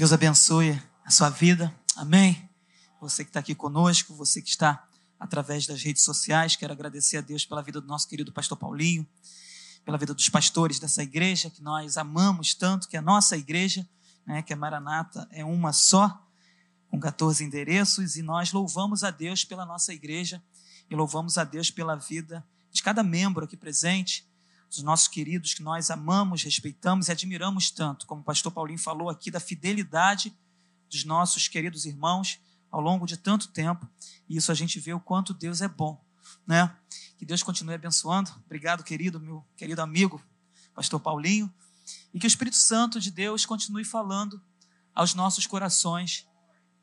Deus abençoe a sua vida. Amém. Você que está aqui conosco, você que está através das redes sociais, quero agradecer a Deus pela vida do nosso querido pastor Paulinho, pela vida dos pastores dessa igreja que nós amamos tanto, que é a nossa igreja, né, que a Maranata é uma só, com 14 endereços, e nós louvamos a Deus pela nossa igreja e louvamos a Deus pela vida de cada membro aqui presente, dos nossos queridos que nós amamos, respeitamos e admiramos tanto, como o pastor Paulinho falou aqui, da fidelidade dos nossos queridos irmãos ao longo de tanto tempo, e isso a gente vê o quanto Deus é bom, né? Que Deus continue abençoando. Obrigado, querido, meu querido amigo, pastor Paulinho, e que o Espírito Santo de Deus continue falando aos nossos corações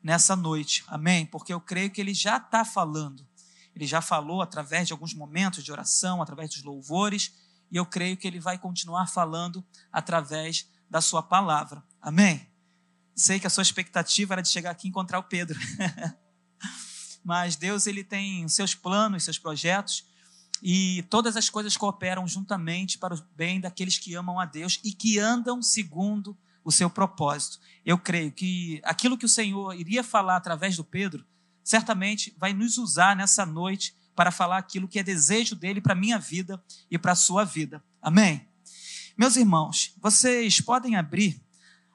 nessa noite. Amém? Porque eu creio que ele já está falando. Ele já falou através de alguns momentos de oração, através dos louvores, e eu creio que ele vai continuar falando através da sua palavra. Amém? Sei que a sua expectativa era de chegar aqui e encontrar o Pedro. Mas Deus ele tem seus planos, seus projetos, e todas as coisas cooperam juntamente para o bem daqueles que amam a Deus e que andam segundo o seu propósito. Eu creio que aquilo que o Senhor iria falar através do Pedro, certamente vai nos usar nessa noite para falar aquilo que é desejo dele para a minha vida e para a sua vida. Amém? Meus irmãos, vocês podem abrir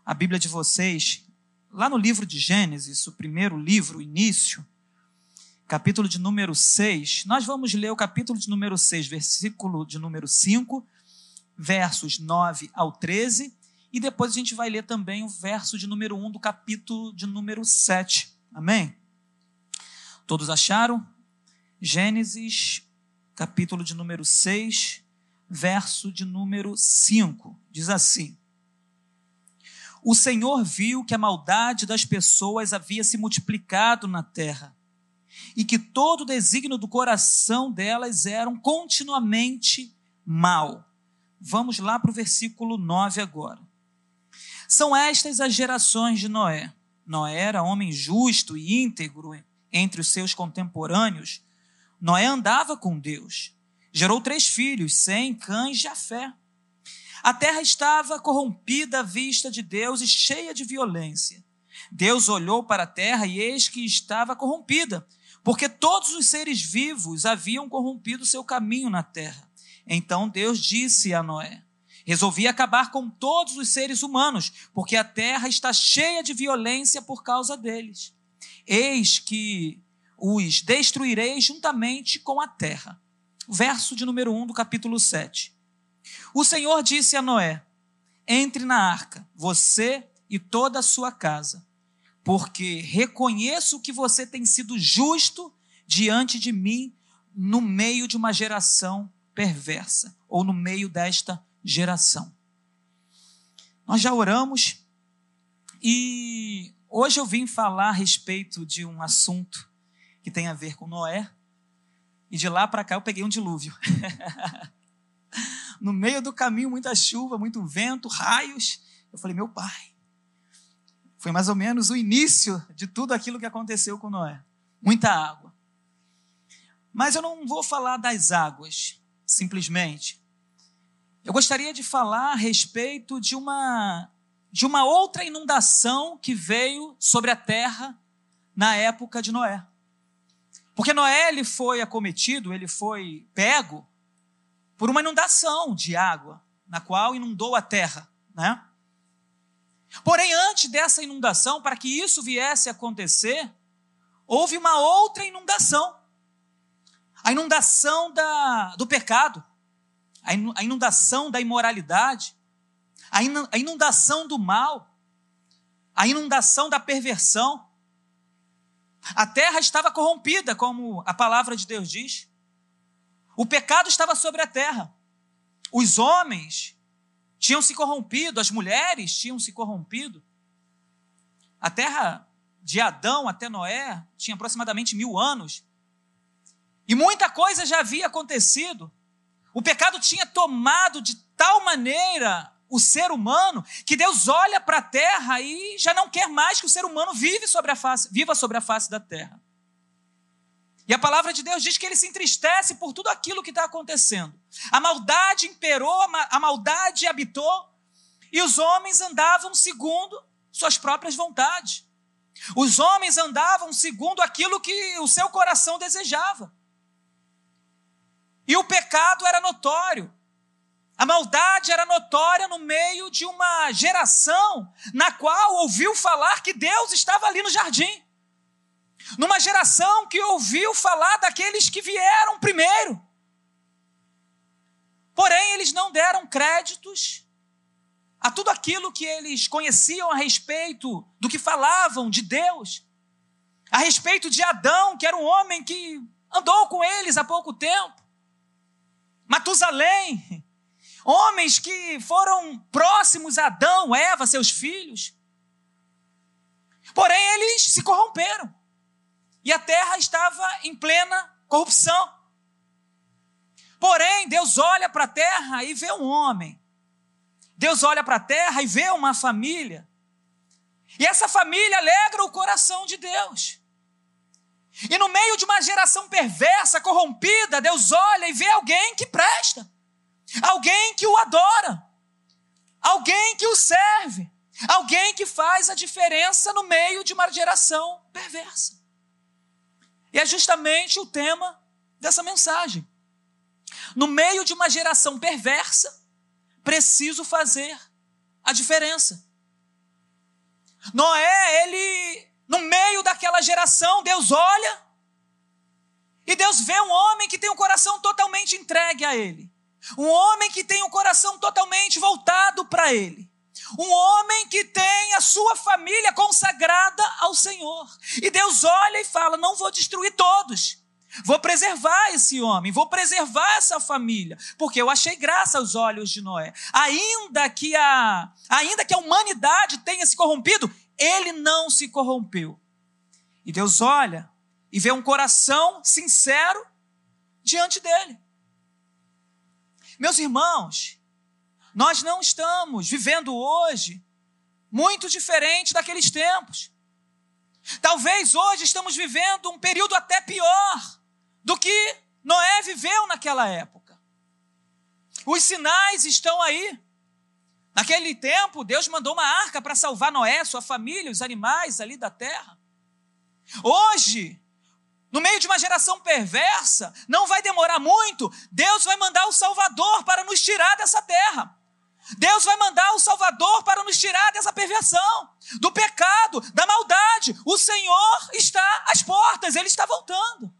a Bíblia de vocês lá no livro de Gênesis, o primeiro livro, o início, capítulo de número 6. Nós vamos ler o capítulo de número 6, versículo de número 5, versos 9 ao 13, e depois a gente vai ler também o verso de número 1 do capítulo de número 7. Amém? Todos acharam? Gênesis, capítulo de número 6, verso de número 5. Diz assim: O Senhor viu que a maldade das pessoas havia se multiplicado na terra e que todo o desígnio do coração delas eram continuamente mal. Vamos lá para o versículo 9 agora. São estas as gerações de Noé. Noé era homem justo e íntegro entre os seus contemporâneos Noé andava com Deus. Gerou três filhos, Sem, Cães e Jafé. A terra estava corrompida à vista de Deus e cheia de violência. Deus olhou para a terra e eis que estava corrompida, porque todos os seres vivos haviam corrompido seu caminho na terra. Então Deus disse a Noé: Resolvi acabar com todos os seres humanos, porque a terra está cheia de violência por causa deles. Eis que os destruirei juntamente com a terra. Verso de número 1 do capítulo 7. O Senhor disse a Noé: Entre na arca, você e toda a sua casa, porque reconheço que você tem sido justo diante de mim no meio de uma geração perversa, ou no meio desta geração. Nós já oramos e hoje eu vim falar a respeito de um assunto que tem a ver com Noé. E de lá para cá eu peguei um dilúvio. no meio do caminho, muita chuva, muito vento, raios. Eu falei, meu pai. Foi mais ou menos o início de tudo aquilo que aconteceu com Noé. Muita água. Mas eu não vou falar das águas, simplesmente. Eu gostaria de falar a respeito de uma de uma outra inundação que veio sobre a terra na época de Noé. Porque Noé ele foi acometido, ele foi pego por uma inundação de água, na qual inundou a terra, né? Porém, antes dessa inundação, para que isso viesse a acontecer, houve uma outra inundação. A inundação da, do pecado, a inundação da imoralidade, a inundação do mal, a inundação da perversão. A terra estava corrompida, como a palavra de Deus diz. O pecado estava sobre a terra. Os homens tinham se corrompido, as mulheres tinham se corrompido. A terra de Adão até Noé tinha aproximadamente mil anos. E muita coisa já havia acontecido. O pecado tinha tomado de tal maneira o ser humano, que Deus olha para a terra e já não quer mais que o ser humano vive sobre a face, viva sobre a face da terra. E a palavra de Deus diz que ele se entristece por tudo aquilo que está acontecendo. A maldade imperou, a maldade habitou, e os homens andavam segundo suas próprias vontades. Os homens andavam segundo aquilo que o seu coração desejava. E o pecado era notório. A maldade era notória no meio de uma geração na qual ouviu falar que Deus estava ali no jardim. Numa geração que ouviu falar daqueles que vieram primeiro. Porém, eles não deram créditos a tudo aquilo que eles conheciam a respeito do que falavam de Deus, a respeito de Adão, que era um homem que andou com eles há pouco tempo, Matusalém, homens que foram próximos a Adão, Eva, seus filhos. Porém, eles se corromperam e a terra estava em plena corrupção. Porém, Deus olha para a terra e vê um homem. Deus olha para a terra e vê uma família. E essa família alegra o coração de Deus. E no meio de uma geração perversa, corrompida, Deus olha e vê alguém que presta, alguém que o adora, alguém que o serve, alguém que faz a diferença no meio de uma geração perversa. E é justamente o tema dessa mensagem. No meio de uma geração perversa, preciso fazer a diferença. Noé, ele no meio daquela geração, Deus olha e Deus vê um homem que tem o um coração totalmente entregue a Ele. Um homem que tem o coração totalmente voltado para Ele. Um homem que tem a sua família consagrada ao Senhor. E Deus olha e fala: Não vou destruir todos. Vou preservar esse homem, vou preservar essa família, porque eu achei graça aos olhos de Noé. Ainda que a, ainda que a humanidade tenha se corrompido, ele não se corrompeu. E Deus olha e vê um coração sincero diante dele. Meus irmãos, nós não estamos vivendo hoje muito diferente daqueles tempos. Talvez hoje estamos vivendo um período até pior do que Noé viveu naquela época. Os sinais estão aí. Naquele tempo, Deus mandou uma arca para salvar Noé, sua família, os animais ali da terra. Hoje, no meio de uma geração perversa, não vai demorar muito, Deus vai mandar o Salvador para nos tirar dessa terra. Deus vai mandar o Salvador para nos tirar dessa perversão, do pecado, da maldade. O Senhor está às portas, ele está voltando.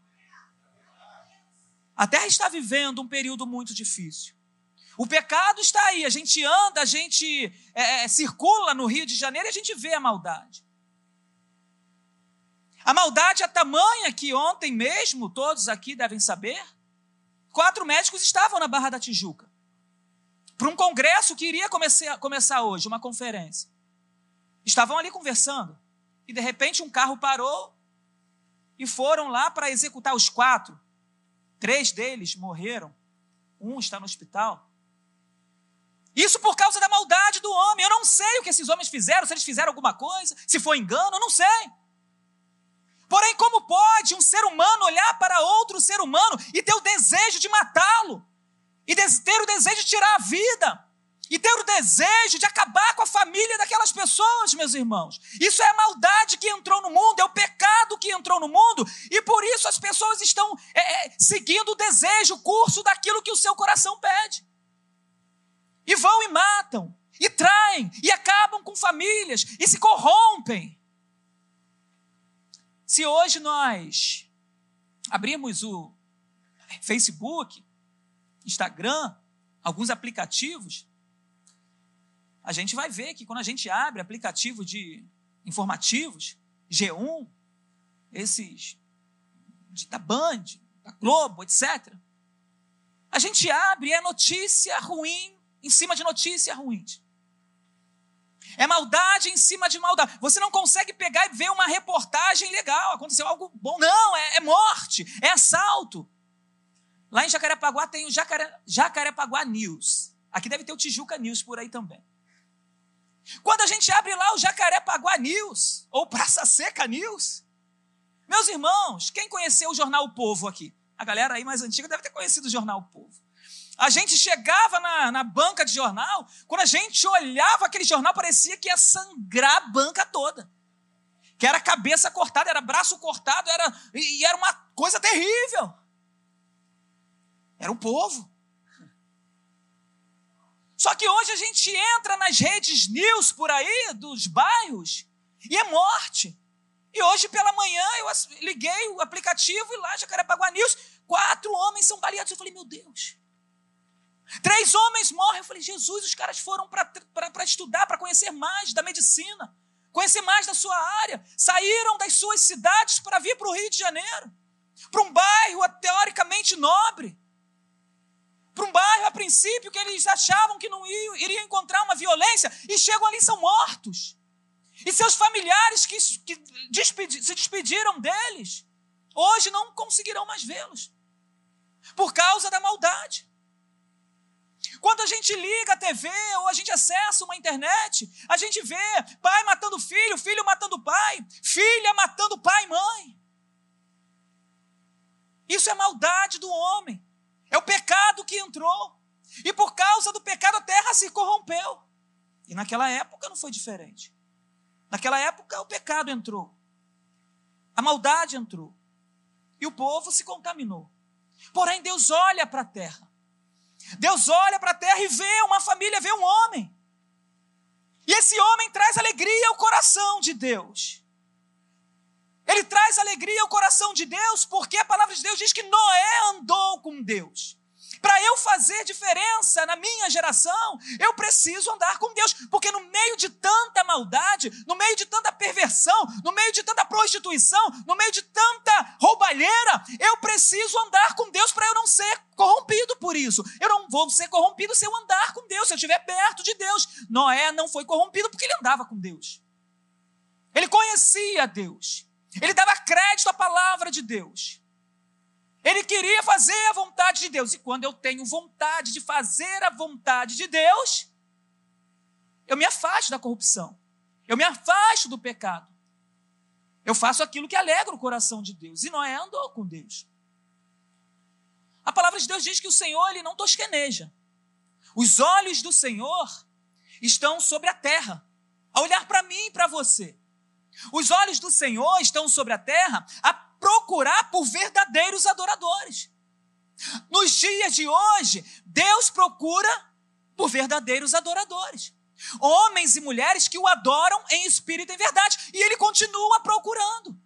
A terra está vivendo um período muito difícil. O pecado está aí, a gente anda, a gente é, é, circula no Rio de Janeiro e a gente vê a maldade. A maldade é tamanha que ontem mesmo, todos aqui devem saber, quatro médicos estavam na Barra da Tijuca para um congresso que iria começar, hoje, uma conferência. Estavam ali conversando e de repente um carro parou e foram lá para executar os quatro. Três deles morreram, um está no hospital. Isso por causa da maldade do homem. Eu não sei o que esses homens fizeram, se eles fizeram alguma coisa, se foi engano, eu não sei. Porém, como pode um ser humano olhar para outro ser humano e ter o desejo de matá-lo? E ter o desejo de tirar a vida? E ter o desejo de acabar com a família daquelas pessoas, meus irmãos. Isso é a maldade que entrou no mundo, é o pecado que entrou no mundo, e por isso as pessoas estão é, é seguindo o desejo, o curso daquilo que o seu coração pede e vão e matam, e traem, e acabam com famílias, e se corrompem. Se hoje nós abrimos o Facebook, Instagram, alguns aplicativos, a gente vai ver que quando a gente abre aplicativo de informativos, G1, esses da Band, da Globo, etc., a gente abre e é notícia ruim em cima de notícia ruim. É maldade em cima de maldade. Você não consegue pegar e ver uma reportagem legal, aconteceu algo bom. Não, é, é morte, é assalto. Lá em Jacarepaguá tem o Jacare, Jacarepaguá News. Aqui deve ter o Tijuca News por aí também. Quando a gente abre lá o Jacarepaguá News, ou Praça Seca News, meus irmãos, quem conheceu o jornal O Povo aqui? A galera aí mais antiga deve ter conhecido o jornal O Povo. A gente chegava na, na banca de jornal, quando a gente olhava aquele jornal, parecia que ia sangrar a banca toda. Que era cabeça cortada, era braço cortado, era, e era uma coisa terrível. Era o povo. Só que hoje a gente entra nas redes news por aí, dos bairros, e é morte. E hoje pela manhã eu liguei o aplicativo e lá, Jacarepaguá News, quatro homens são baleados. Eu falei, meu Deus. Três homens morrem. Eu falei, Jesus, os caras foram para estudar, para conhecer mais da medicina, conhecer mais da sua área. Saíram das suas cidades para vir para o Rio de Janeiro, para um bairro teoricamente nobre, para um bairro a princípio que eles achavam que não iriam, encontrar uma violência e chegam ali e são mortos. E seus familiares que, que despedi, se despediram deles, hoje não conseguirão mais vê-los, por causa da maldade. Gente liga a TV ou a gente acessa uma internet, a gente vê pai matando filho, filho matando pai, filha matando pai e mãe. Isso é maldade do homem. É o pecado que entrou. E por causa do pecado a terra se corrompeu. E naquela época não foi diferente. Naquela época o pecado entrou. A maldade entrou. E o povo se contaminou. Porém, Deus olha para a terra. Deus olha para a terra e vê uma família, vê um homem. E esse homem traz alegria ao coração de Deus. Ele traz alegria ao coração de Deus, porque a palavra de Deus diz que Noé andou com Deus. Para eu fazer diferença na minha geração, eu preciso andar com Deus, porque no meio de tanta maldade, no meio de tanta perversão, no meio de tanta prostituição, no meio de tanta roubalheira, eu preciso andar com Deus para eu não ser corrompido por isso. Eu não vou ser corrompido se eu andar com Deus, se eu estiver perto de Deus. Noé não foi corrompido porque ele andava com Deus. Ele conhecia Deus. Ele dava crédito à palavra de Deus. Ele queria fazer a vontade de Deus. E quando eu tenho vontade de fazer a vontade de Deus, eu me afasto da corrupção. Eu me afasto do pecado. Eu faço aquilo que alegra o coração de Deus. E Noé andou com Deus. A palavra de Deus diz que o Senhor ele não tosqueneja. Os olhos do Senhor estão sobre a terra, a olhar para mim e para você. Os olhos do Senhor estão sobre a terra a procurar por verdadeiros adoradores. Nos dias de hoje, Deus procura por verdadeiros adoradores. Homens e mulheres que o adoram em espírito e em verdade. E ele continua procurando.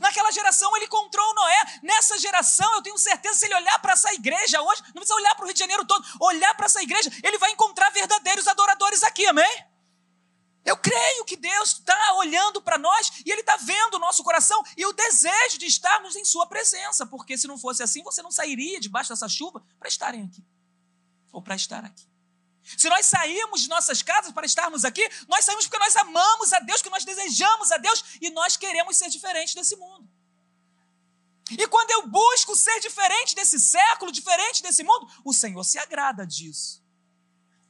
Naquela geração ele encontrou Noé. Nessa geração, eu tenho certeza, se ele olhar para essa igreja hoje, não precisa olhar para o Rio de Janeiro todo, olhar para essa igreja, ele vai encontrar verdadeiros adoradores aqui, amém? Eu creio que Deus está olhando para nós e Ele está vendo o nosso coração e o desejo de estarmos em Sua presença, porque se não fosse assim, você não sairia debaixo dessa chuva para estarem aqui ou para estar aqui. Se nós saímos de nossas casas para estarmos aqui, nós saímos porque nós amamos a Deus, que nós desejamos a Deus e nós queremos ser diferentes desse mundo. E quando eu busco ser diferente desse século, diferente desse mundo, o Senhor se agrada disso.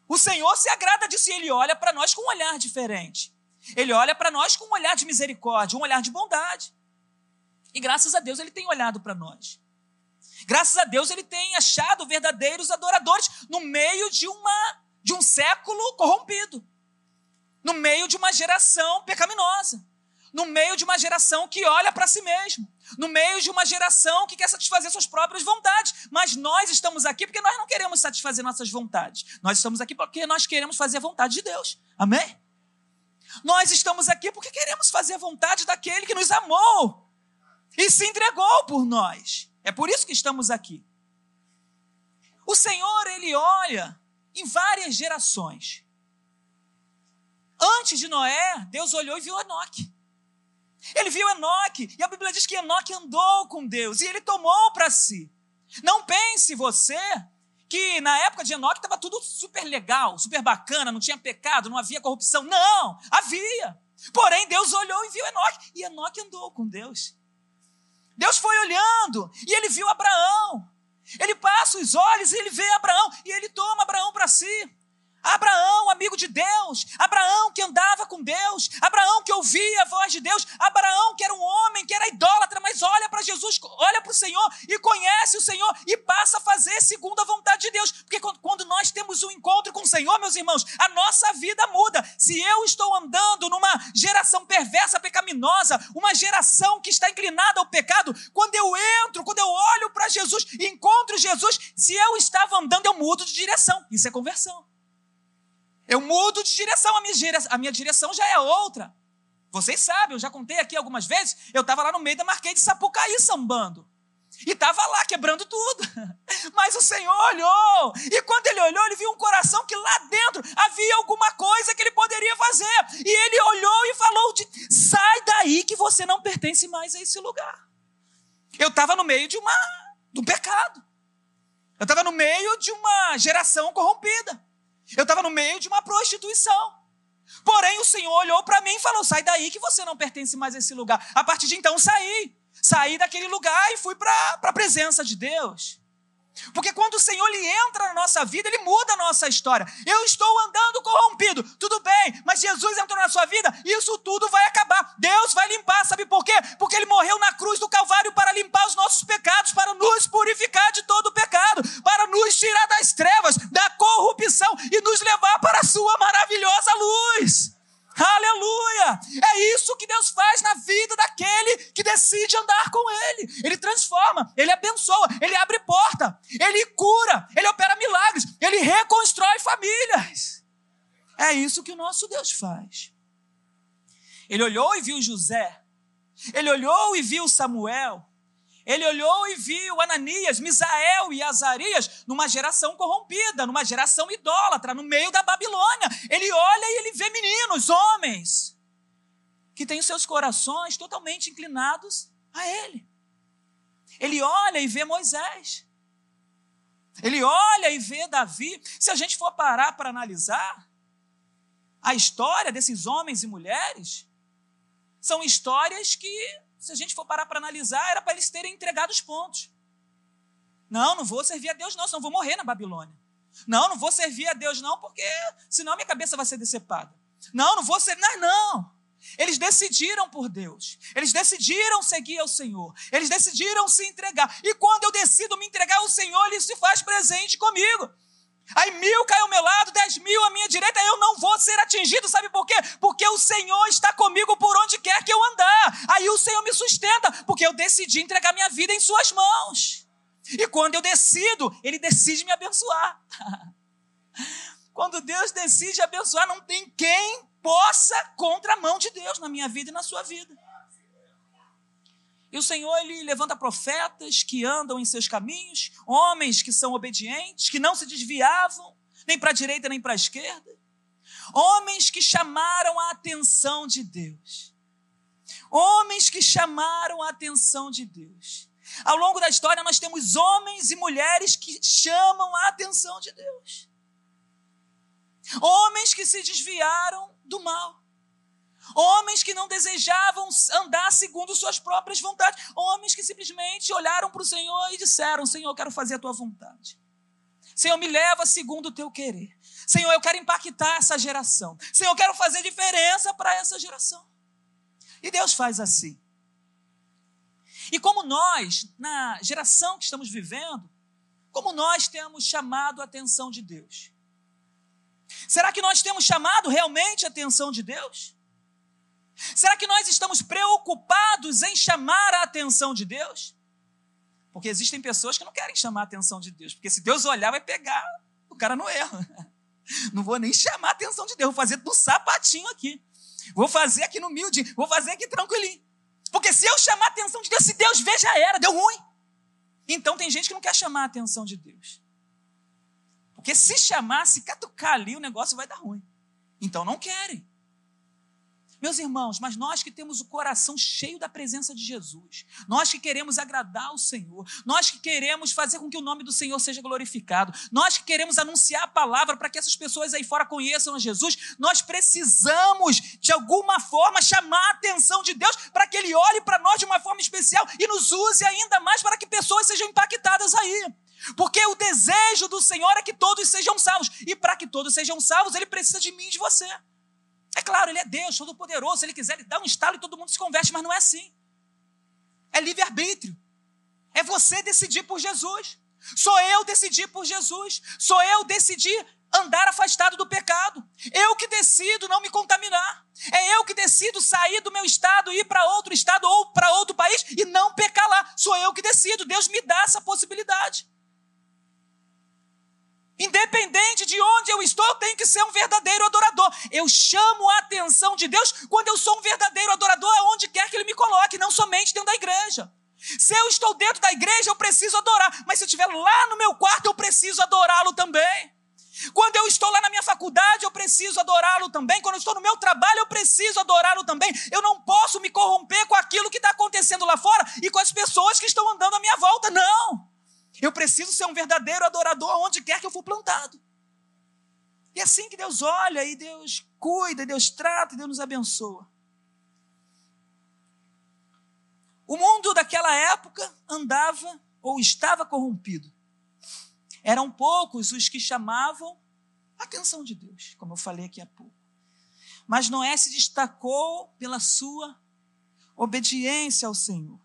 O Senhor se agrada disso e ele olha para nós com um olhar diferente. Ele olha para nós com um olhar de misericórdia, um olhar de bondade. E graças a Deus ele tem olhado para nós. Graças a Deus ele tem achado verdadeiros adoradores no meio de uma de um século corrompido. No meio de uma geração pecaminosa no meio de uma geração que olha para si mesmo, no meio de uma geração que quer satisfazer suas próprias vontades. Mas nós estamos aqui porque nós não queremos satisfazer nossas vontades. Nós estamos aqui porque nós queremos fazer a vontade de Deus. Amém? Nós estamos aqui porque queremos fazer a vontade daquele que nos amou e se entregou por nós. É por isso que estamos aqui. O Senhor, ele olha em várias gerações. Antes de Noé, Deus olhou e viu Enoque. Ele viu Enoque, e a Bíblia diz que Enoque andou com Deus, e ele tomou para si. Não pense você que na época de Enoque estava tudo super legal, super bacana, não tinha pecado, não havia corrupção. Não, havia. Porém, Deus olhou e viu Enoque, e Enoque andou com Deus. Deus foi olhando, e ele viu Abraão. Ele passa os olhos e ele vê Abraão, e ele toma Abraão para si. Abraão, amigo de Deus, Abraão que andava com Deus, Abraão que ouvia a voz de Deus, Abraão que era um homem, que era idólatra, mas olha para Jesus, olha para o Senhor e conhece o Senhor e passa a fazer segundo a vontade de Deus. Porque quando nós temos um encontro com o Senhor, meus irmãos, a nossa vida muda. Se eu estou andando numa geração perversa, pecaminosa, uma geração que está inclinada ao pecado, quando eu entro, quando eu olho para Jesus, encontro Jesus, se eu estava andando, eu mudo de direção. Isso é conversão. Eu mudo de direção, a minha direção, a minha direção já é outra. Vocês sabem, eu já contei aqui algumas vezes, eu estava lá no meio da Marquês de Sapucaí sambando. E estava lá quebrando tudo. Mas o Senhor olhou. E quando ele olhou, ele viu um coração que lá dentro havia alguma coisa que ele poderia fazer. E ele olhou e falou: de, sai daí que você não pertence mais a esse lugar. Eu estava no meio de uma de um pecado. Eu estava no meio de uma geração corrompida. Eu estava no meio de uma prostituição. Porém, o Senhor olhou para mim e falou: sai daí que você não pertence mais a esse lugar. A partir de então, saí. Saí daquele lugar e fui para a presença de Deus. Porque quando o Senhor ele entra na nossa vida, ele muda a nossa história. Eu estou andando corrompido, tudo bem, mas Jesus entrou na sua vida, isso tudo vai acabar. Deus vai limpar, sabe por quê? Porque ele morreu na cruz do Calvário para limpar os nossos pecados, para nos purificar de todo o pecado, para nos tirar das trevas, da corrupção e nos levar para a sua maravilhosa luz. Aleluia! É isso que Deus faz na vida daquele que decide andar com Ele. Ele transforma, Ele abençoa, Ele abre porta, Ele cura, Ele opera milagres, Ele reconstrói famílias. É isso que o nosso Deus faz. Ele olhou e viu José, ele olhou e viu Samuel, ele olhou e viu Ananias, Misael e Azarias numa geração corrompida, numa geração idólatra, no meio da Babilônia. Ele olha e ele vê meninos, homens, que têm seus corações totalmente inclinados a ele. Ele olha e vê Moisés. Ele olha e vê Davi. Se a gente for parar para analisar a história desses homens e mulheres, são histórias que se a gente for parar para analisar, era para eles terem entregado os pontos. Não, não vou servir a Deus, não, senão vou morrer na Babilônia. Não, não vou servir a Deus, não, porque senão minha cabeça vai ser decepada. Não, não vou servir. Não, não. Eles decidiram por Deus. Eles decidiram seguir ao Senhor. Eles decidiram se entregar. E quando eu decido me entregar ao Senhor, Ele se faz presente comigo. Aí mil cai ao meu lado, dez mil à minha direita, eu não vou ser atingido, sabe por quê? Porque o Senhor está comigo por onde quer que eu andar. Aí o Senhor me sustenta, porque eu decidi entregar minha vida em Suas mãos. E quando eu decido, Ele decide me abençoar. quando Deus decide abençoar, não tem quem possa contra a mão de Deus na minha vida e na sua vida. E o Senhor ele levanta profetas que andam em seus caminhos, homens que são obedientes, que não se desviavam nem para a direita nem para a esquerda, homens que chamaram a atenção de Deus. Homens que chamaram a atenção de Deus. Ao longo da história nós temos homens e mulheres que chamam a atenção de Deus. Homens que se desviaram do mal. Homens que não desejavam andar segundo suas próprias vontades. Homens que simplesmente olharam para o Senhor e disseram: Senhor, eu quero fazer a tua vontade. Senhor, me leva segundo o teu querer. Senhor, eu quero impactar essa geração. Senhor, eu quero fazer diferença para essa geração. E Deus faz assim. E como nós, na geração que estamos vivendo, como nós temos chamado a atenção de Deus? Será que nós temos chamado realmente a atenção de Deus? Será que nós estamos preocupados em chamar a atenção de Deus? Porque existem pessoas que não querem chamar a atenção de Deus, porque se Deus olhar, vai pegar o cara no erro. Não vou nem chamar a atenção de Deus, vou fazer do sapatinho aqui. Vou fazer aqui no humilde, vou fazer aqui tranquilinho. Porque se eu chamar a atenção de Deus, se Deus vê, já era, deu ruim. Então tem gente que não quer chamar a atenção de Deus. Porque se chamar, se catucar ali, o negócio vai dar ruim. Então não querem. Meus irmãos, mas nós que temos o coração cheio da presença de Jesus, nós que queremos agradar ao Senhor, nós que queremos fazer com que o nome do Senhor seja glorificado, nós que queremos anunciar a palavra para que essas pessoas aí fora conheçam a Jesus, nós precisamos, de alguma forma, chamar a atenção de Deus para que Ele olhe para nós de uma forma especial e nos use ainda mais para que pessoas sejam impactadas aí. Porque o desejo do Senhor é que todos sejam salvos. E para que todos sejam salvos, ele precisa de mim e de você. É claro, ele é Deus, todo-poderoso. Se ele quiser, ele dá um estalo e todo mundo se converte, mas não é assim. É livre-arbítrio. É você decidir por Jesus. Sou eu decidir por Jesus. Sou eu decidir andar afastado do pecado. Eu que decido não me contaminar. É eu que decido sair do meu estado, ir para outro estado ou para outro país e não pecar lá. Sou eu que decido. Deus me dá essa possibilidade. Independente de onde eu estou, eu tenho que ser um verdadeiro adorador. Eu chamo a atenção de Deus quando eu sou um verdadeiro adorador, aonde quer que Ele me coloque, não somente dentro da igreja. Se eu estou dentro da igreja, eu preciso adorar. Mas se eu estiver lá no meu quarto, eu preciso adorá-lo também. Quando eu estou lá na minha faculdade, eu preciso adorá-lo também. Quando eu estou no meu trabalho, eu preciso adorá-lo também. Eu não posso me corromper com aquilo que está acontecendo lá fora e com as pessoas que estão andando à minha volta. Não. Eu preciso ser um verdadeiro adorador onde quer que eu for plantado. E é assim que Deus olha, e Deus cuida, Deus trata, e Deus nos abençoa. O mundo daquela época andava ou estava corrompido. Eram poucos os que chamavam a atenção de Deus, como eu falei aqui há pouco. Mas Noé se destacou pela sua obediência ao Senhor.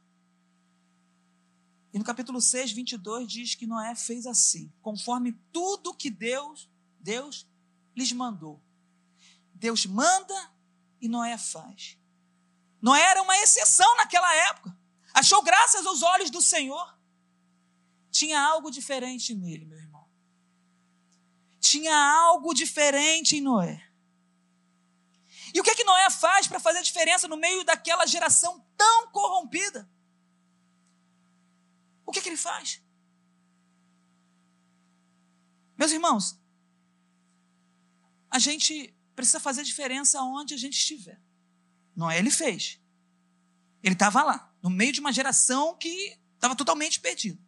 E no capítulo 6, 22 diz que Noé fez assim, conforme tudo que Deus, Deus lhes mandou. Deus manda e Noé faz. Noé era uma exceção naquela época. Achou graças aos olhos do Senhor. Tinha algo diferente nele, meu irmão. Tinha algo diferente em Noé. E o que é que Noé faz para fazer diferença no meio daquela geração tão corrompida? O que é que ele faz? Meus irmãos, a gente precisa fazer diferença onde a gente estiver. Noé ele fez. Ele estava lá, no meio de uma geração que estava totalmente perdida.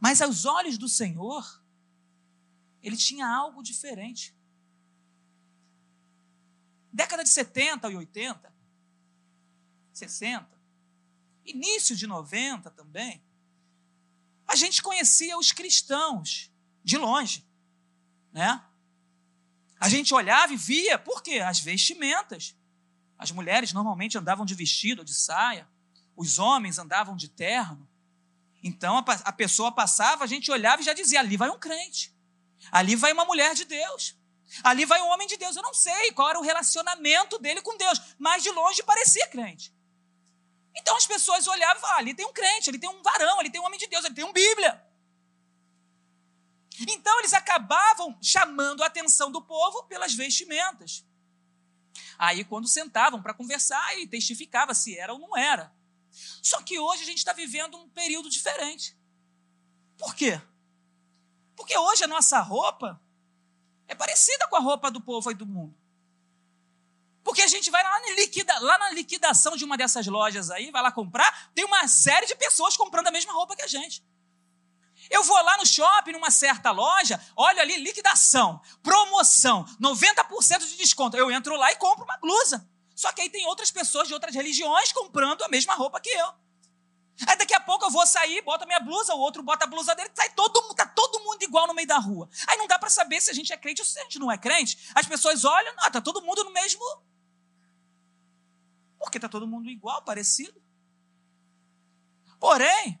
Mas aos olhos do Senhor, ele tinha algo diferente. Década de 70 e 80, 60, início de 90 também, a gente conhecia os cristãos de longe, né? A gente olhava e via, por quê? As vestimentas. As mulheres normalmente andavam de vestido ou de saia, os homens andavam de terno. Então a, pessoa passava, a gente olhava e já dizia: ali vai um crente, ali vai uma mulher de Deus, ali vai um homem de Deus. Eu não sei qual era o relacionamento dele com Deus, mas de longe parecia crente. Então as pessoas olhavam e falavam: ali tem um crente, ali tem um varão, ali tem um homem de Deus, ali tem um Bíblia. Então eles acabavam chamando a atenção do povo pelas vestimentas. Aí, quando sentavam para conversar, e testificava se era ou não era. Só que hoje a gente está vivendo um período diferente. Por quê? Porque hoje a nossa roupa é parecida com a roupa do povo e do mundo. Porque a gente vai lá na, liquida, lá na liquidação de uma dessas lojas aí, vai lá comprar, tem uma série de pessoas comprando a mesma roupa que a gente. Eu vou lá no shopping, numa certa loja, olho ali, liquidação, promoção, 90% de desconto. Eu entro lá e compro uma blusa. Só que aí tem outras pessoas de outras religiões comprando a mesma roupa que eu. Aí daqui a pouco eu vou sair, boto minha blusa, o outro bota a blusa dele, sai todo, tá todo mundo igual no meio da rua. Aí não dá para saber se a gente é crente ou se a gente não é crente. As pessoas olham, ah, tá todo mundo no mesmo. Porque tá todo mundo igual, parecido. Porém,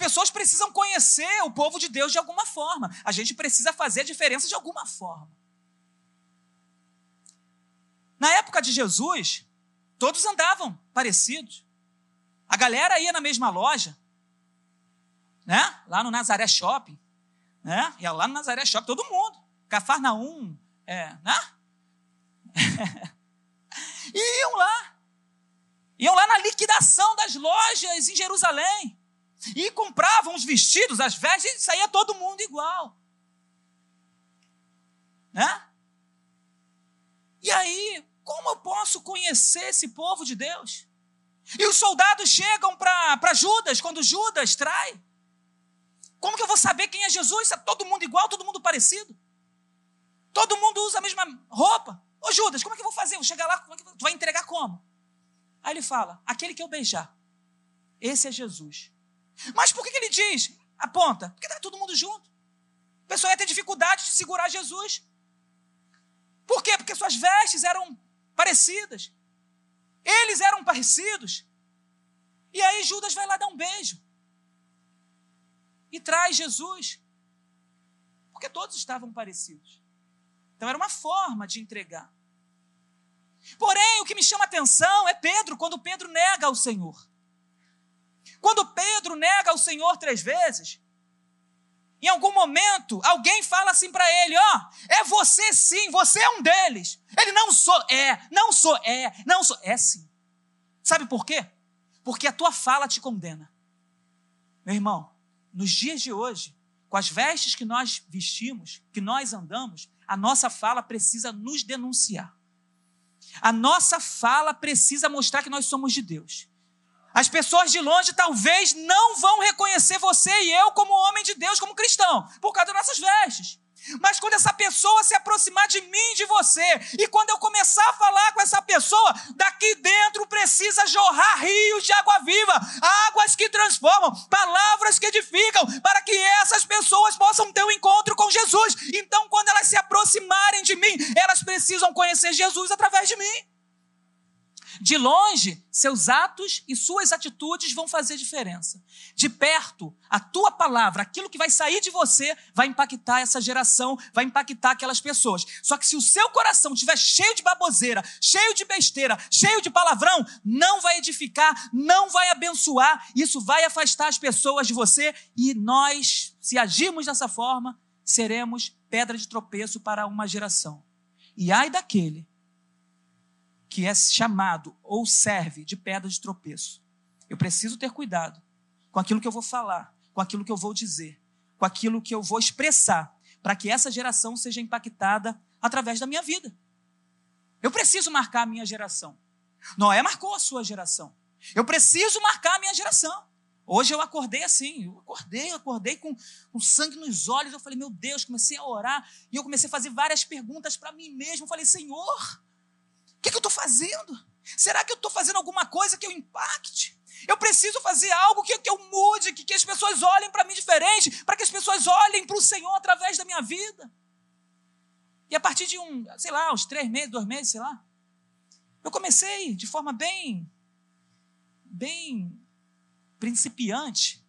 pessoas precisam conhecer o povo de Deus de alguma forma. A gente precisa fazer a diferença de alguma forma. Na época de Jesus, todos andavam parecidos. A galera ia na mesma loja, né? Lá no Nazaré Shopping, né? Ia lá no Nazaré Shopping, todo mundo. Cafarnaum, é, né? e iam lá. Iam lá na liquidação das lojas em Jerusalém. E compravam os vestidos, as vestes, e saía todo mundo igual. Né? E aí, como eu posso conhecer esse povo de Deus? E os soldados chegam para Judas, quando Judas trai. Como que eu vou saber quem é Jesus? Está todo mundo igual, todo mundo parecido? Todo mundo usa a mesma roupa? Ô Judas, como é que eu vou fazer? Vou chegar lá, como é que tu vai entregar como? Aí ele fala: aquele que eu beijar, esse é Jesus. Mas por que, que ele diz? Aponta. Porque está todo mundo junto. O pessoal ia ter dificuldade de segurar Jesus. Por quê? Porque suas vestes eram parecidas. Eles eram parecidos. E aí Judas vai lá dar um beijo. E traz Jesus. Porque todos estavam parecidos. Então era uma forma de entregar. Porém, o que me chama a atenção é Pedro, quando Pedro nega ao Senhor. Quando Pedro nega ao Senhor três vezes, em algum momento, alguém fala assim para ele: Ó, oh, é você sim, você é um deles. Ele não sou, é, não sou, é, não sou, é sim. Sabe por quê? Porque a tua fala te condena. Meu irmão, nos dias de hoje, com as vestes que nós vestimos, que nós andamos, a nossa fala precisa nos denunciar. A nossa fala precisa mostrar que nós somos de Deus. As pessoas de longe talvez não vão reconhecer você e eu como homem de Deus, como cristão, por causa das nossas vestes. Mas quando essa pessoa se aproximar de mim, de você, e quando eu começar a falar com essa pessoa, daqui dentro precisa jorrar rios de água viva, águas que transformam, palavras que edificam, para que essas pessoas possam ter um encontro com Jesus. Então, quando elas se aproximarem de mim, elas precisam conhecer Jesus através de mim. De longe, seus atos e suas atitudes vão fazer diferença. De perto, a tua palavra, aquilo que vai sair de você, vai impactar essa geração, vai impactar aquelas pessoas. Só que se o seu coração estiver cheio de baboseira, cheio de besteira, cheio de palavrão, não vai edificar, não vai abençoar, isso vai afastar as pessoas de você e nós, se agirmos dessa forma, seremos pedra de tropeço para uma geração. E ai daquele que é chamado ou serve de pedra de tropeço. Eu preciso ter cuidado com aquilo que eu vou falar, com aquilo que eu vou dizer, com aquilo que eu vou expressar, para que essa geração seja impactada através da minha vida. Eu preciso marcar a minha geração. Noé marcou a sua geração. Eu preciso marcar a minha geração. Hoje eu acordei assim, eu acordei, eu acordei com, com sangue nos olhos. Eu falei, meu Deus, comecei a orar e eu comecei a fazer várias perguntas para mim mesmo. Eu falei, Senhor, o que, que eu estou fazendo? Será que eu estou fazendo alguma coisa que eu impacte? Eu preciso fazer algo que, que eu mude, que, que as pessoas olhem para mim diferente, para que as pessoas olhem para o Senhor através da minha vida. E a partir de um, sei lá, uns três meses, dois meses, sei lá, eu comecei de forma bem, bem principiante,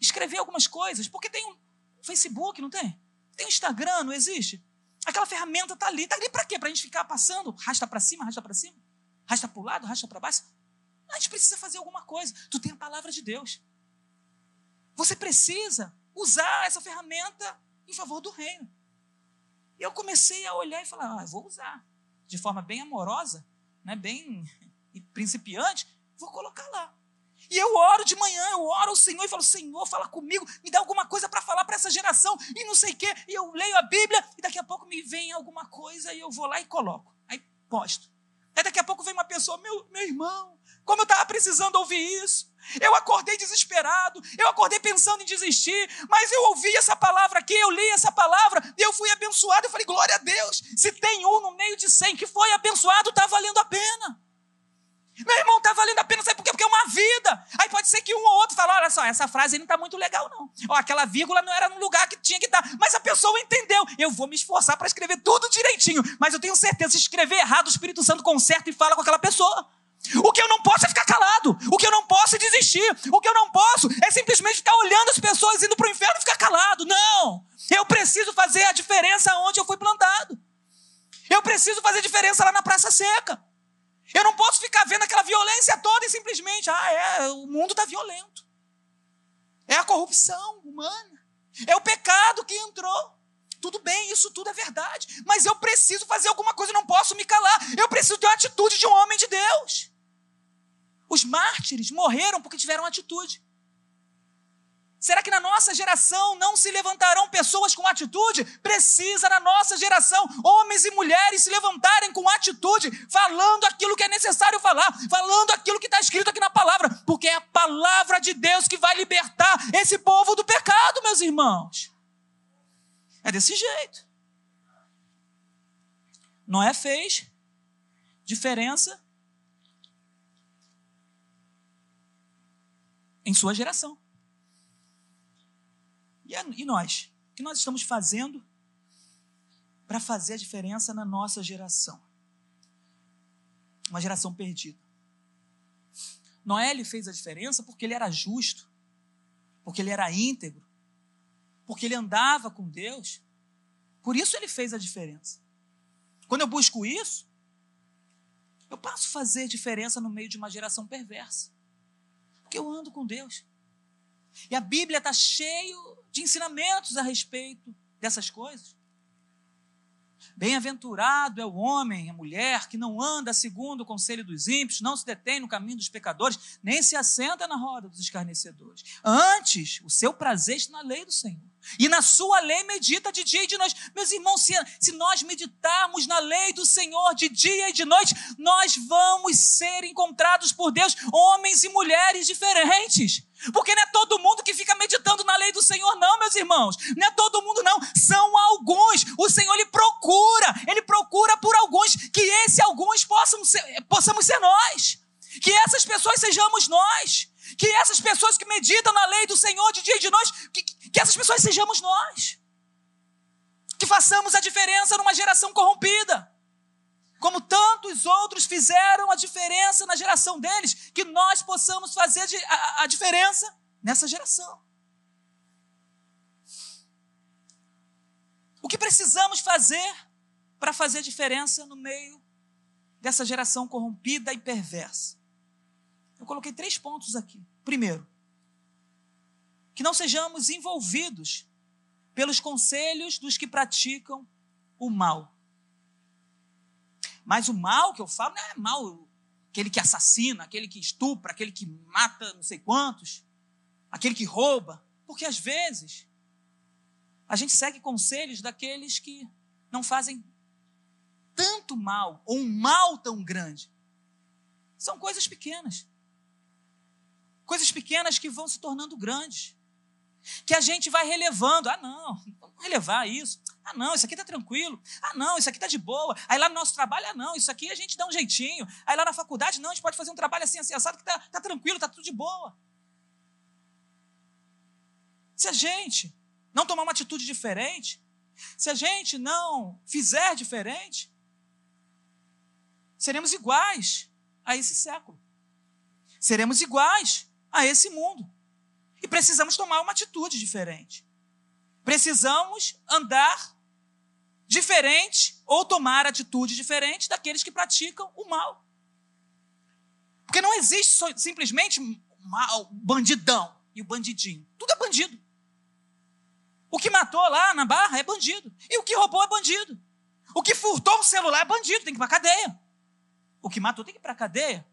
escrever algumas coisas, porque tem um Facebook, não tem? Tem um Instagram, não existe? Aquela ferramenta está ali. Está ali para quê? Para a gente ficar passando, rasta para cima, rasta para cima, rasta para o lado, rasta para baixo. A gente precisa fazer alguma coisa. Tu tem a palavra de Deus. Você precisa usar essa ferramenta em favor do reino. E eu comecei a olhar e falar, ah, vou usar. De forma bem amorosa, né, bem principiante, vou colocar lá. E eu oro de manhã, eu oro ao Senhor e falo: Senhor, fala comigo, me dá alguma coisa para falar para essa geração e não sei o quê. E eu leio a Bíblia e daqui a pouco me vem alguma coisa e eu vou lá e coloco. Aí posto. Aí daqui a pouco vem uma pessoa: Meu, meu irmão, como eu estava precisando ouvir isso. Eu acordei desesperado, eu acordei pensando em desistir, mas eu ouvi essa palavra aqui, eu li essa palavra e eu fui abençoado. Eu falei: Glória a Deus, se tem um no meio de cem que foi abençoado, está valendo a pena. Meu irmão, está valendo a pena, sabe por quê? Porque é uma vida. Aí pode ser que um ou outro fale, olha só, essa frase aí não está muito legal, não. Ó, aquela vírgula não era no lugar que tinha que estar. Tá. Mas a pessoa entendeu. Eu vou me esforçar para escrever tudo direitinho. Mas eu tenho certeza, se escrever errado, o Espírito Santo conserta e fala com aquela pessoa. O que eu não posso é ficar calado. O que eu não posso é desistir. O que eu não posso é simplesmente ficar olhando as pessoas indo para o inferno e ficar calado. Não! Eu preciso fazer a diferença onde eu fui plantado. Eu preciso fazer diferença lá na Praça Seca. Eu não posso ficar vendo aquela violência toda e simplesmente, ah, é, o mundo está violento. É a corrupção humana. É o pecado que entrou. Tudo bem, isso tudo é verdade. Mas eu preciso fazer alguma coisa, eu não posso me calar. Eu preciso ter a atitude de um homem de Deus. Os mártires morreram porque tiveram atitude. Será que na nossa geração não se levantarão pessoas com atitude? Precisa na nossa geração homens e mulheres se levantarem com atitude, falando aquilo que é necessário falar, falando aquilo que está escrito aqui na palavra, porque é a palavra de Deus que vai libertar esse povo do pecado, meus irmãos. É desse jeito. Noé fez diferença em sua geração. E, nós? O que nós estamos fazendo para fazer a diferença na nossa geração? Uma geração perdida. Noé fez a diferença porque ele era justo, porque ele era íntegro, porque ele andava com Deus. Por isso ele fez a diferença. Quando eu busco isso, eu passo a fazer diferença no meio de uma geração perversa. Porque eu ando com Deus. E a Bíblia está cheio de ensinamentos a respeito dessas coisas. Bem-aventurado é o homem, a mulher, que não anda segundo o conselho dos ímpios, não se detém no caminho dos pecadores, nem se assenta na roda dos escarnecedores. Antes, o seu prazer está na lei do Senhor. E na sua lei medita de dia e de noite. Meus irmãos, se, se nós meditarmos na lei do Senhor de dia e de noite, nós vamos ser encontrados por Deus, homens e mulheres diferentes. Porque não é todo mundo que fica meditando na lei do Senhor, não, meus irmãos. Não é todo mundo, não. São alguns. O Senhor, Ele procura. Ele procura por alguns. Que esse alguns possam ser, possamos ser nós. Que essas pessoas sejamos nós. Que essas pessoas que meditam na lei do Senhor de dia e de noite, que, que essas pessoas sejamos nós. Que façamos a diferença numa geração corrompida como tantos outros fizeram a diferença na geração deles, que nós possamos fazer a, diferença nessa geração. O que precisamos fazer para fazer a diferença no meio dessa geração corrompida e perversa? Eu coloquei três pontos aqui. Primeiro, que não sejamos envolvidos pelos conselhos dos que praticam o mal. Mas o mal que eu falo não é mal aquele que assassina, aquele que estupra, aquele que mata não sei quantos, aquele que rouba. Porque às vezes a gente segue conselhos daqueles que não fazem tanto mal, ou um mal tão grande. São coisas pequenas. Coisas pequenas que vão se tornando grandes. Que a gente vai relevando. Ah, não, vamos relevar isso. Ah, não, isso aqui está tranquilo. Ah, não, isso aqui está de boa. Aí lá no nosso trabalho, ah, não, isso aqui a gente dá um jeitinho. Aí lá na faculdade, não, a gente pode fazer um trabalho assim, assim, assado, que está tá tranquilo, está tudo de boa. Se a gente não tomar uma atitude diferente, se a gente não fizer diferente, seremos iguais a esse século. Seremos iguais a esse mundo. E precisamos tomar uma atitude diferente. Precisamos andar diferente ou tomar atitude diferente daqueles que praticam o mal. Porque não existe simplesmente mal, bandidão e o bandidinho. Tudo é bandido. O que matou lá na barra é bandido. E o que roubou é bandido. O que furtou um celular é bandido, tem que ir para cadeia. O que matou tem que ir para cadeia.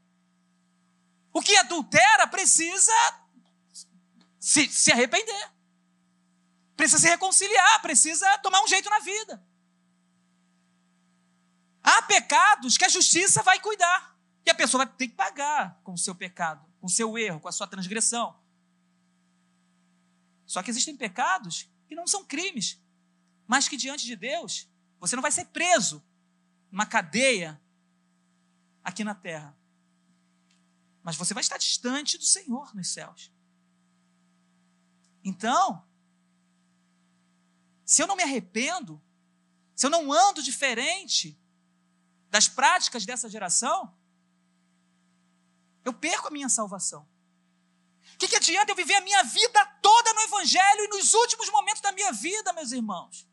O que adultera precisa se, se arrepender. Precisa se reconciliar, precisa tomar um jeito na vida. Há pecados que a justiça vai cuidar. E a pessoa vai ter que pagar com o seu pecado, com o seu erro, com a sua transgressão. Só que existem pecados que não são crimes, mas que diante de Deus, você não vai ser preso numa cadeia aqui na terra. Mas você vai estar distante do Senhor nos céus. Então, se eu não me arrependo, se eu não ando diferente das práticas dessa geração, eu perco a minha salvação. O que, que adianta eu viver a minha vida toda no Evangelho e nos últimos momentos da minha vida, meus irmãos?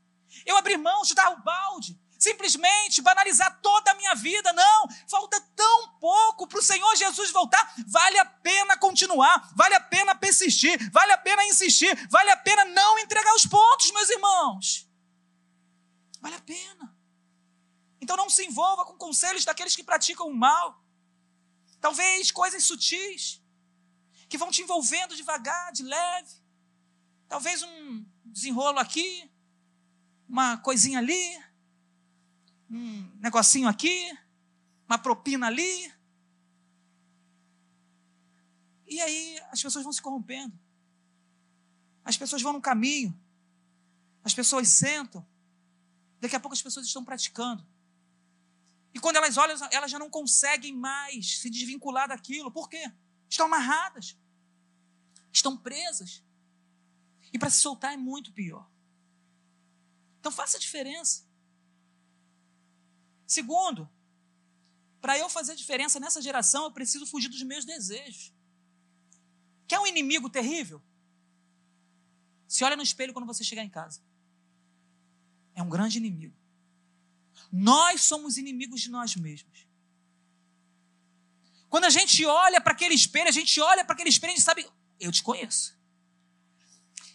Eu abrir mão, chutar o balde, simplesmente banalizar toda a minha vida. Não, falta tão pouco para o Senhor Jesus voltar. Vale a pena continuar, vale a pena persistir, vale a pena insistir, vale a pena não entregar os pontos, meus irmãos. Vale a pena. Então não se envolva com conselhos daqueles que praticam o mal. Talvez coisas sutis, que vão te envolvendo devagar, de leve. Talvez um desenrolo aqui, uma coisinha ali, um negocinho aqui, uma propina ali. E aí as pessoas vão se corrompendo. As pessoas vão no caminho. As pessoas sentam. Daqui a pouco as pessoas estão praticando. E quando elas olham, elas já não conseguem mais se desvincular daquilo. Por quê? Estão amarradas. estão presas. E para se soltar é muito pior. Então faça a diferença. Segundo, para eu fazer diferença nessa geração, eu preciso fugir dos meus desejos. Quer um inimigo terrível? Se olha no espelho quando você chegar em casa. É um grande inimigo. Nós somos inimigos de nós mesmos. Quando a gente olha para aquele espelho, a gente olha para aquele espelho e sabe, eu te conheço.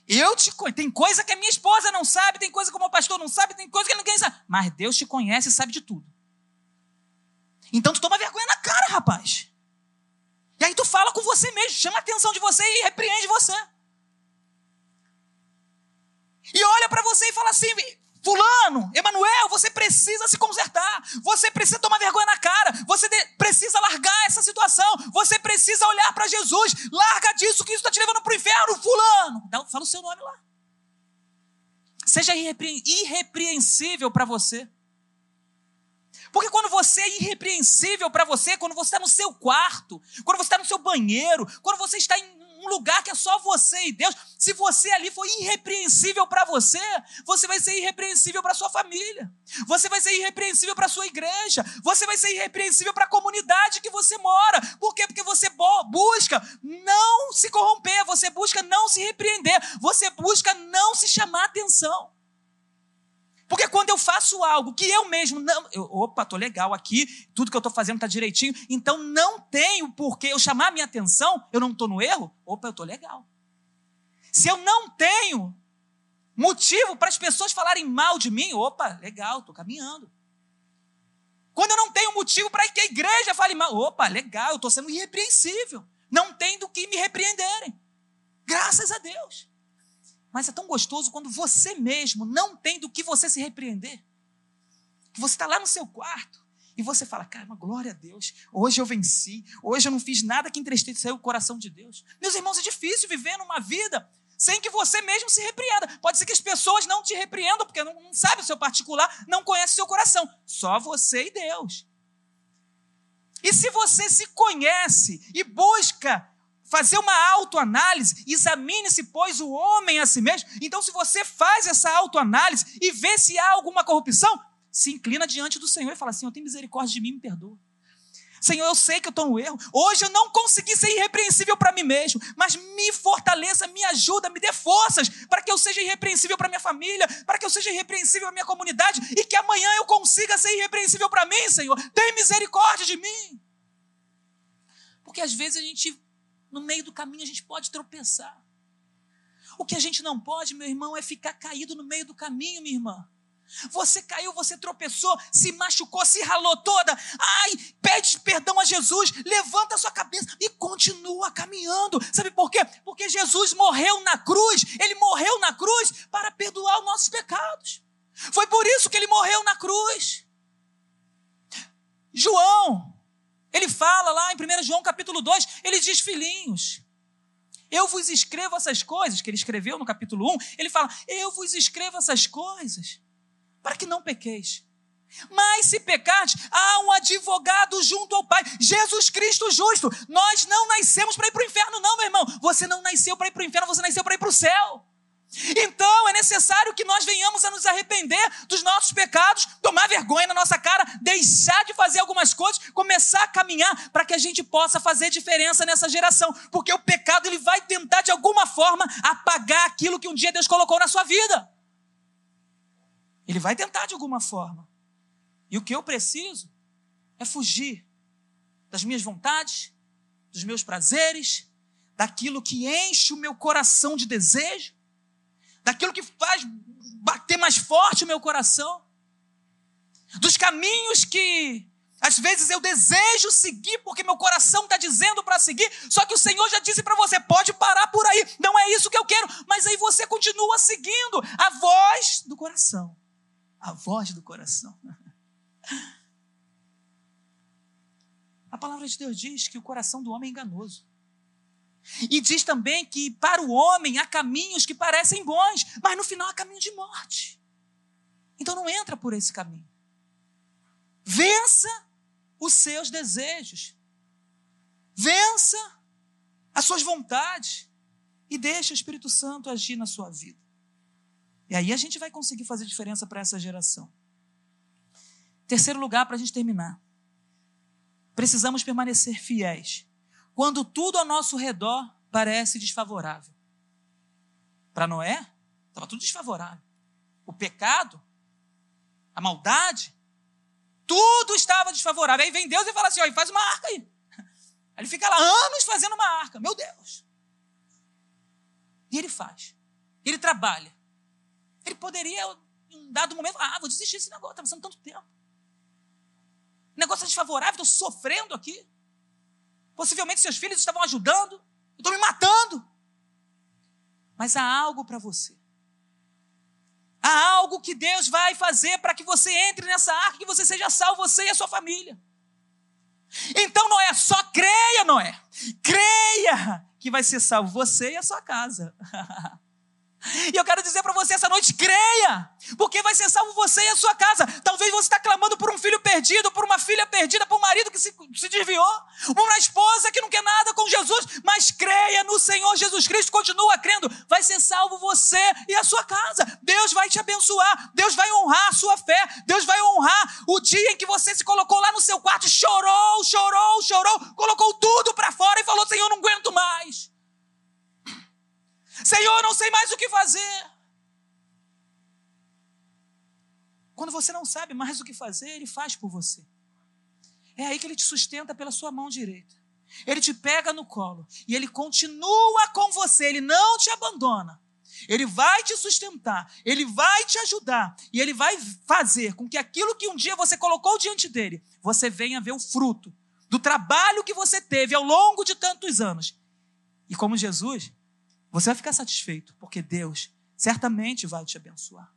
Eu te conheço. Tem coisa que a minha esposa não sabe, tem coisa que o meu pastor não sabe, tem coisa que ninguém sabe. Mas Deus te conhece e sabe de tudo. Então tu toma vergonha na cara, rapaz. E aí tu fala com você mesmo, chama a atenção de você e repreende você. E olha para você e fala assim: Fulano, Emanuel, você precisa se consertar. Você precisa tomar vergonha na cara. Você precisa largar essa situação. Você precisa olhar para Jesus. Larga disso que isso está te levando para o inferno, Fulano. Fala o seu nome lá. Seja irrepre irrepreensível para você. Porque quando você é irrepreensível para você, quando você está no seu quarto, quando você está no seu banheiro, quando você está em lugar que é só você e Deus, se você ali for irrepreensível para você, você vai ser irrepreensível para sua família. Você vai ser irrepreensível para sua igreja. Você vai ser irrepreensível para a comunidade que você mora. Por quê? Porque você busca não se corromper, você busca não se repreender, você busca não se chamar atenção. Porque quando eu faço algo que eu mesmo não. Eu, opa, tô legal aqui, tudo que eu tô fazendo tá direitinho, então não tenho por que eu chamar a minha atenção, eu não tô no erro, opa, eu tô legal. Se eu não tenho motivo para as pessoas falarem mal de mim, opa, legal, tô caminhando. Quando eu não tenho motivo para que a igreja fale mal, opa, legal, eu estou sendo irrepreensível. Não tem do que me repreenderem. Graças a Deus. Mas é tão gostoso quando você mesmo não tem do que você se repreender. Você está lá no seu quarto e você fala, cara, glória a Deus, hoje eu venci, hoje eu não fiz nada que entristeceu o coração de Deus. Meus irmãos, é difícil viver numa vida sem que você mesmo se repreenda. Pode ser que as pessoas não te repreendam, porque não, não sabe o seu particular, não conhece o seu coração. Só você e Deus. E se você se conhece e busca fazer uma autoanálise, examine-se, pois, o homem a si mesmo. Então, se você faz essa autoanálise e vê se há alguma corrupção, se inclina diante do Senhor e fala assim: Eu tenho misericórdia de mim, me perdoa. Senhor, eu sei que eu estou no erro. Hoje eu não consegui ser irrepreensível para mim mesmo, mas me fortaleça, me ajuda, me dê forças para que eu seja irrepreensível para minha família, para que eu seja irrepreensível para minha comunidade e que amanhã eu consiga ser irrepreensível para mim, Senhor. Tem misericórdia de mim. Porque às vezes a gente no meio do caminho a gente pode tropeçar. O que a gente não pode, meu irmão, é ficar caído no meio do caminho, minha irmã. Você caiu, você tropeçou, se machucou, se ralou toda. Ai, pede perdão a Jesus, levanta a sua cabeça e continua caminhando. Sabe por quê? Porque Jesus morreu na cruz. Ele morreu na cruz para perdoar os nossos pecados. Foi por isso que ele morreu na cruz. João, ele fala lá em 1 João capítulo 2, ele diz: Filhinhos, eu vos escrevo essas coisas, que ele escreveu no capítulo 1, ele fala: Eu vos escrevo essas coisas para que não pequeis. Mas se pecardes, há um advogado junto ao Pai, Jesus Cristo justo. Nós não nascemos para ir para o inferno, não, meu irmão. Você não nasceu para ir para o inferno, você nasceu para ir para o céu. Então é necessário que nós venhamos a nos arrepender dos nossos pecados, tomar vergonha na nossa cara, deixar de fazer algumas coisas, começar a caminhar para que a gente possa fazer diferença nessa geração, porque o pecado ele vai tentar de alguma forma apagar aquilo que um dia Deus colocou na sua vida. Ele vai tentar de alguma forma. E o que eu preciso é fugir das minhas vontades, dos meus prazeres, daquilo que enche o meu coração de desejo daquilo que faz bater mais forte o meu coração, dos caminhos que às vezes eu desejo seguir porque meu coração está dizendo para seguir, só que o Senhor já disse para você: pode parar por aí, não é isso que eu quero, mas aí você continua seguindo a voz do coração. A voz do coração. A palavra de Deus diz que o coração do homem é enganoso. E diz também que para o homem há caminhos que parecem bons, mas no final há caminho de morte. Então não entra por esse caminho. Vença os seus desejos. Vença as suas vontades. E deixa o Espírito Santo agir na sua vida. E aí a gente vai conseguir fazer diferença para essa geração. Terceiro lugar, para a gente terminar. Precisamos permanecer fiéis. Quando tudo ao nosso redor parece desfavorável. Para Noé, estava tudo desfavorável. O pecado, a maldade, tudo estava desfavorável. Aí vem Deus e fala assim: ó, faz uma arca aí. Aí ele fica lá anos fazendo uma arca. Meu Deus. E ele faz. Ele trabalha. Ele poderia, em um dado momento, ah, vou desistir desse negócio, está passando tanto tempo. O negócio é desfavorável, estou sofrendo aqui. Possivelmente seus filhos estavam ajudando, eu estou me matando. Mas há algo para você. Há algo que Deus vai fazer para que você entre nessa arca, que você seja salvo, você e a sua família. Então não é só creia, Noé. Creia que vai ser salvo você e a sua casa. E eu quero dizer para você essa noite: creia, porque vai ser salvo você e a sua casa. Talvez você está clamando por um filho perdido, por uma filha perdida, por um marido que se, se desviou, uma esposa que não quer nada com Jesus, mas creia no Senhor Jesus Cristo, continua crendo, vai ser salvo você e a sua casa. Deus vai te abençoar, Deus vai honrar a sua fé, Deus vai honrar o dia em que você se colocou lá no seu quarto, chorou, chorou, chorou, colocou tudo para fora e falou: Senhor, não aguento mais. Senhor, não sei mais o que fazer. Quando você não sabe mais o que fazer, Ele faz por você. É aí que Ele te sustenta pela sua mão direita. Ele te pega no colo e Ele continua com você, Ele não te abandona. Ele vai te sustentar, Ele vai te ajudar e Ele vai fazer com que aquilo que um dia você colocou diante dele, você venha ver o fruto do trabalho que você teve ao longo de tantos anos. E como Jesus, você vai ficar satisfeito, porque Deus certamente vai te abençoar.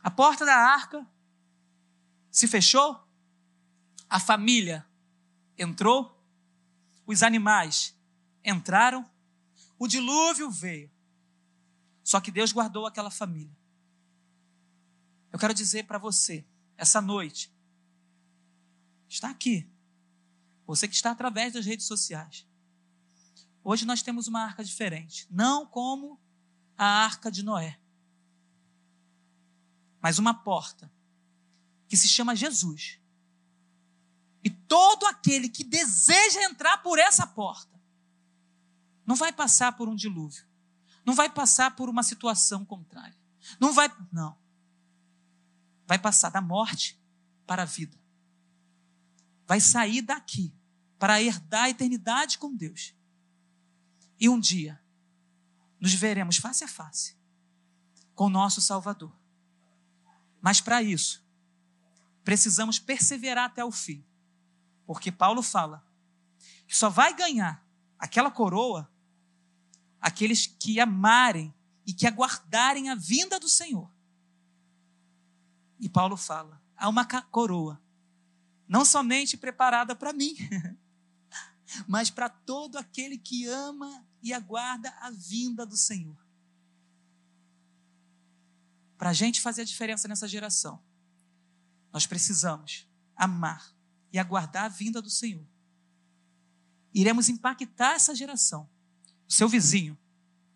A porta da arca se fechou, a família entrou, os animais entraram, o dilúvio veio. Só que Deus guardou aquela família. Eu quero dizer para você, essa noite, está aqui, você que está através das redes sociais, Hoje nós temos uma arca diferente. Não como a arca de Noé, mas uma porta que se chama Jesus. E todo aquele que deseja entrar por essa porta não vai passar por um dilúvio, não vai passar por uma situação contrária. Não vai, não. Vai passar da morte para a vida. Vai sair daqui para herdar a eternidade com Deus. E um dia nos veremos face a face com o nosso Salvador. Mas para isso, precisamos perseverar até o fim. Porque Paulo fala que só vai ganhar aquela coroa aqueles que amarem e que aguardarem a vinda do Senhor. E Paulo fala: há uma coroa, não somente preparada para mim, mas para todo aquele que ama e aguarda a vinda do Senhor. Para a gente fazer a diferença nessa geração, nós precisamos amar e aguardar a vinda do Senhor. Iremos impactar essa geração, o seu vizinho,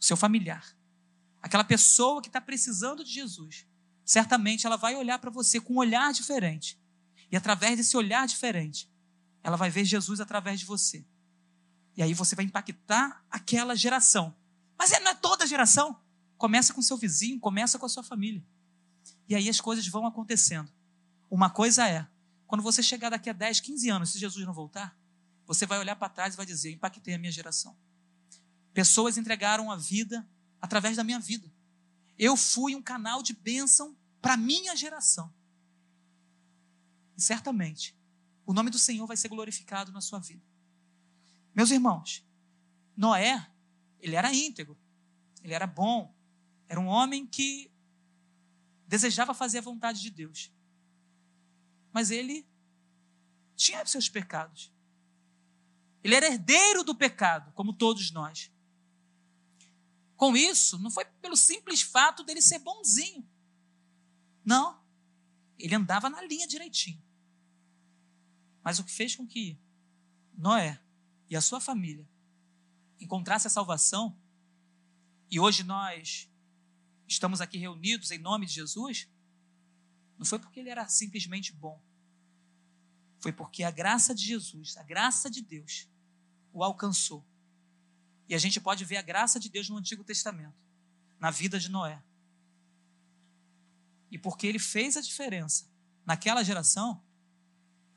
o seu familiar, aquela pessoa que está precisando de Jesus. Certamente ela vai olhar para você com um olhar diferente. E através desse olhar diferente, ela vai ver Jesus através de você. E aí você vai impactar aquela geração. Mas é, não é toda geração. Começa com seu vizinho, começa com a sua família. E aí as coisas vão acontecendo. Uma coisa é, quando você chegar daqui a 10, 15 anos, se Jesus não voltar, você vai olhar para trás e vai dizer: impactei a minha geração. Pessoas entregaram a vida através da minha vida. Eu fui um canal de bênção para a minha geração. E certamente, o nome do Senhor vai ser glorificado na sua vida. Meus irmãos, Noé, ele era íntegro, ele era bom, era um homem que desejava fazer a vontade de Deus. Mas ele tinha seus pecados. Ele era herdeiro do pecado, como todos nós. Com isso, não foi pelo simples fato dele ser bonzinho. Não. Ele andava na linha direitinho. Mas o que fez com que Noé e a sua família encontrasse a salvação, e hoje nós estamos aqui reunidos em nome de Jesus, não foi porque ele era simplesmente bom. Foi porque a graça de Jesus, a graça de Deus, o alcançou. E a gente pode ver a graça de Deus no Antigo Testamento, na vida de Noé. E porque ele fez a diferença naquela geração,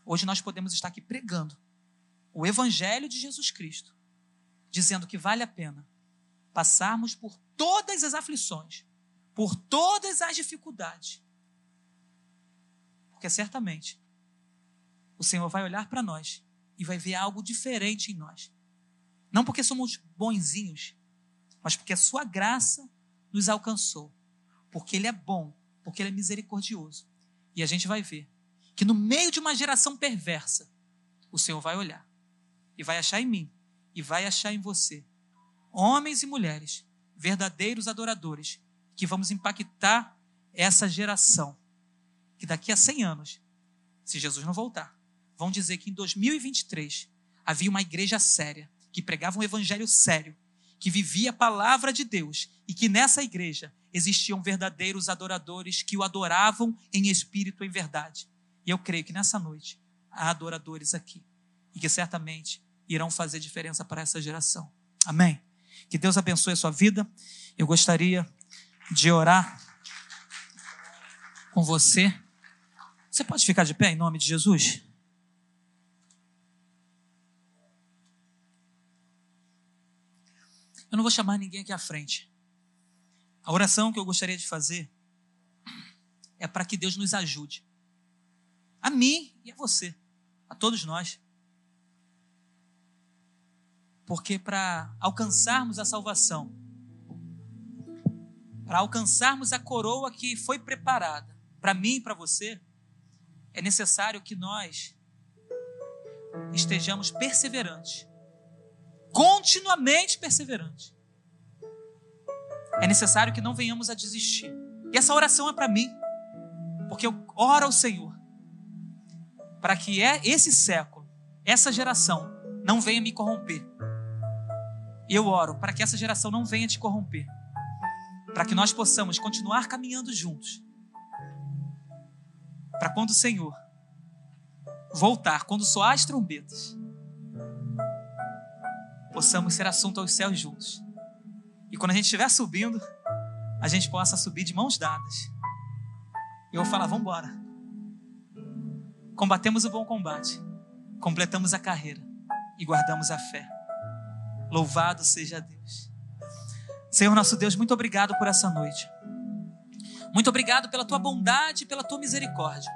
hoje nós podemos estar aqui pregando o Evangelho de Jesus Cristo, dizendo que vale a pena passarmos por todas as aflições, por todas as dificuldades. Porque certamente o Senhor vai olhar para nós e vai ver algo diferente em nós. Não porque somos bonzinhos, mas porque a sua graça nos alcançou. Porque Ele é bom, porque Ele é misericordioso. E a gente vai ver que no meio de uma geração perversa, o Senhor vai olhar e vai achar em mim e vai achar em você homens e mulheres, verdadeiros adoradores, que vamos impactar essa geração. Que daqui a 100 anos, se Jesus não voltar, vão dizer que em 2023 havia uma igreja séria, que pregava um evangelho sério, que vivia a palavra de Deus e que nessa igreja existiam verdadeiros adoradores que o adoravam em espírito e em verdade. E eu creio que nessa noite há adoradores aqui e que certamente irão fazer diferença para essa geração. Amém. Que Deus abençoe a sua vida. Eu gostaria de orar com você. Você pode ficar de pé em nome de Jesus? Eu não vou chamar ninguém aqui à frente. A oração que eu gostaria de fazer é para que Deus nos ajude. A mim e a você, a todos nós. Porque para alcançarmos a salvação, para alcançarmos a coroa que foi preparada para mim e para você, é necessário que nós estejamos perseverantes, continuamente perseverantes. É necessário que não venhamos a desistir. E essa oração é para mim, porque eu oro ao Senhor para que é esse século, essa geração, não venha me corromper. E eu oro para que essa geração não venha te corromper para que nós possamos continuar caminhando juntos. Para quando o Senhor voltar, quando soar as trombetas, possamos ser assunto aos céus juntos. E quando a gente estiver subindo, a gente possa subir de mãos dadas. E eu vou falar: vamos embora. Combatemos o bom combate, completamos a carreira e guardamos a fé. Louvado seja Deus. Senhor nosso Deus, muito obrigado por essa noite. Muito obrigado pela tua bondade e pela tua misericórdia.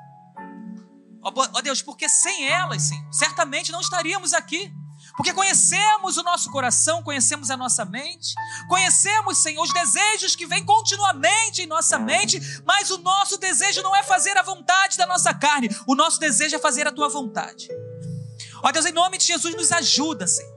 Ó oh, Deus, porque sem elas, Senhor, certamente não estaríamos aqui. Porque conhecemos o nosso coração, conhecemos a nossa mente, conhecemos, Senhor, os desejos que vêm continuamente em nossa mente, mas o nosso desejo não é fazer a vontade da nossa carne, o nosso desejo é fazer a tua vontade. Ó Deus, em nome de Jesus, nos ajuda, Senhor.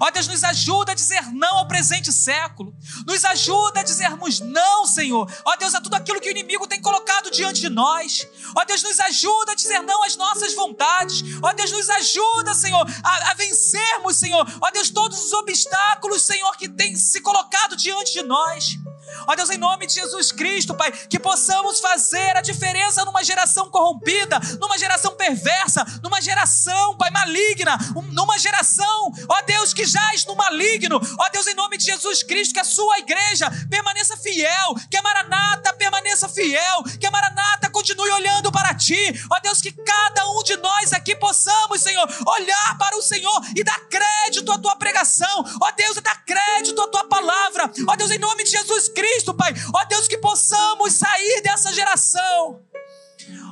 Ó Deus, nos ajuda a dizer não ao presente século. Nos ajuda a dizermos não, Senhor. Ó Deus, a tudo aquilo que o inimigo tem colocado diante de nós. Ó Deus, nos ajuda a dizer não às nossas vontades. Ó Deus, nos ajuda, Senhor, a, a vencermos, Senhor. Ó Deus, todos os obstáculos, Senhor, que tem se colocado diante de nós. Ó Deus, em nome de Jesus Cristo, Pai, que possamos fazer a diferença numa geração corrompida, numa geração perversa, numa geração, Pai, maligna, numa geração, ó Deus, que jaz no maligno. Ó Deus, em nome de Jesus Cristo, que a sua igreja permaneça fiel, que a Maranata permaneça fiel, que a Maranata continue olhando para ti. Ó Deus, que cada um de nós aqui possamos, Senhor, olhar para o Senhor e dar crédito à tua pregação. Ó Deus, e dar crédito à tua palavra. Ó Deus, em nome de Jesus Cristo, Pai. Ó Deus, que possamos sair dessa geração.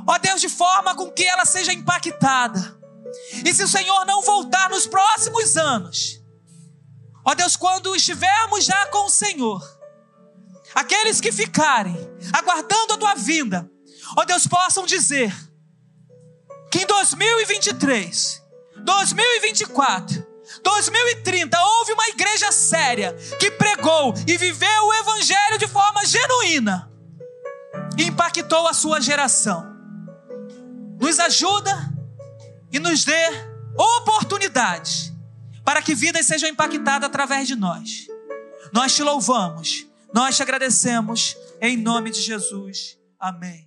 Ó Deus, de forma com que ela seja impactada. E se o Senhor não voltar nos próximos anos, ó Deus, quando estivermos já com o Senhor, aqueles que ficarem aguardando a tua vinda, ó Deus, possam dizer que em 2023, 2024, 2030 houve uma igreja séria que pregou e viveu o evangelho de forma genuína e impactou a sua geração. Nos ajuda e nos dê oportunidades para que vidas sejam impactadas através de nós. Nós te louvamos, nós te agradecemos, em nome de Jesus. Amém.